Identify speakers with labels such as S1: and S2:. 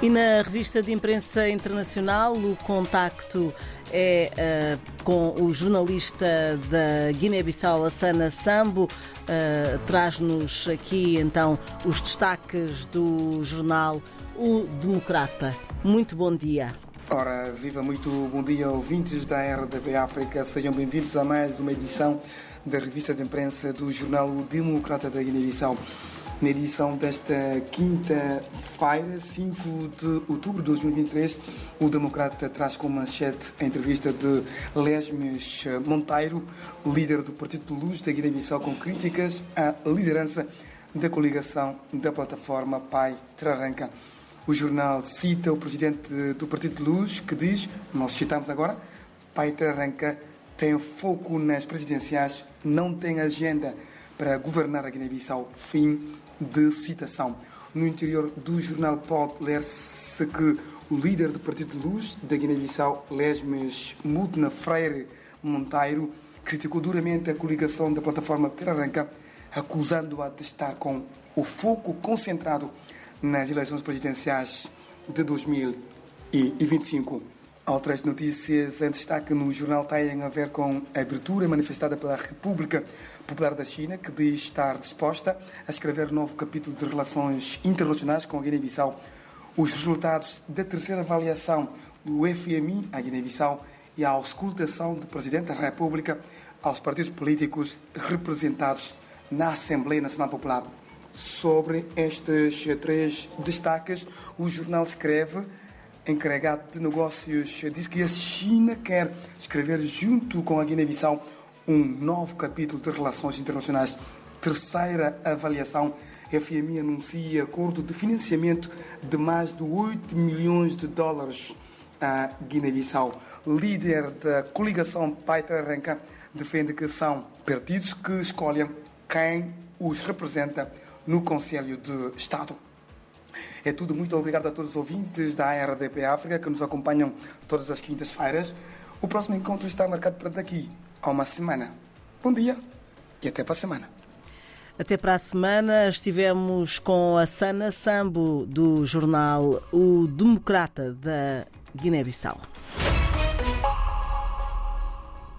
S1: E na revista de imprensa internacional, o contacto é uh, com o jornalista da Guiné-Bissau, Assana Sambo. Uh, Traz-nos aqui então os destaques do jornal O Democrata. Muito bom dia.
S2: Ora, viva muito bom dia, ouvintes da RDP África. Sejam bem-vindos a mais uma edição da revista de imprensa do jornal O Democrata da Guiné-Bissau. Na edição desta quinta-feira, 5 de outubro de 2023, o Democrata traz como manchete a entrevista de Lesmes Monteiro, líder do Partido de Luz da Guiné-Bissau, com críticas à liderança da coligação da plataforma Pai Traranca. O jornal cita o presidente do Partido de Luz, que diz, nós citamos agora, Pai Traranca tem foco nas presidenciais, não tem agenda para governar a Guiné-Bissau. Fim de citação. No interior do jornal pode ler-se que o líder do Partido de Luz da Guiné-Bissau, Lesmes Mutna Freire Monteiro, criticou duramente a coligação da plataforma Terra acusando-a de estar com o foco concentrado nas eleições presidenciais de 2025. Outras notícias em destaque no jornal têm a ver com a abertura manifestada pela República Popular da China, que diz estar disposta a escrever um novo capítulo de relações internacionais com a Guiné-Bissau. Os resultados da terceira avaliação do FMI à Guiné-Bissau e a auscultação do Presidente da República aos partidos políticos representados na Assembleia Nacional Popular. Sobre estes três destaques, o jornal escreve encarregado de negócios diz que a China quer escrever junto com a Guiné-Bissau um novo capítulo de relações internacionais. Terceira avaliação, FMI anuncia acordo de financiamento de mais de 8 milhões de dólares à Guiné-Bissau. Líder da coligação Paita Arranca defende que são partidos que escolhem quem os representa no Conselho de Estado. É tudo. Muito obrigado a todos os ouvintes da RDP África que nos acompanham todas as quintas-feiras. O próximo encontro está marcado para daqui a uma semana. Bom dia e até para a semana.
S1: Até para a semana estivemos com a Sana Sambo do jornal O Democrata da Guiné-Bissau.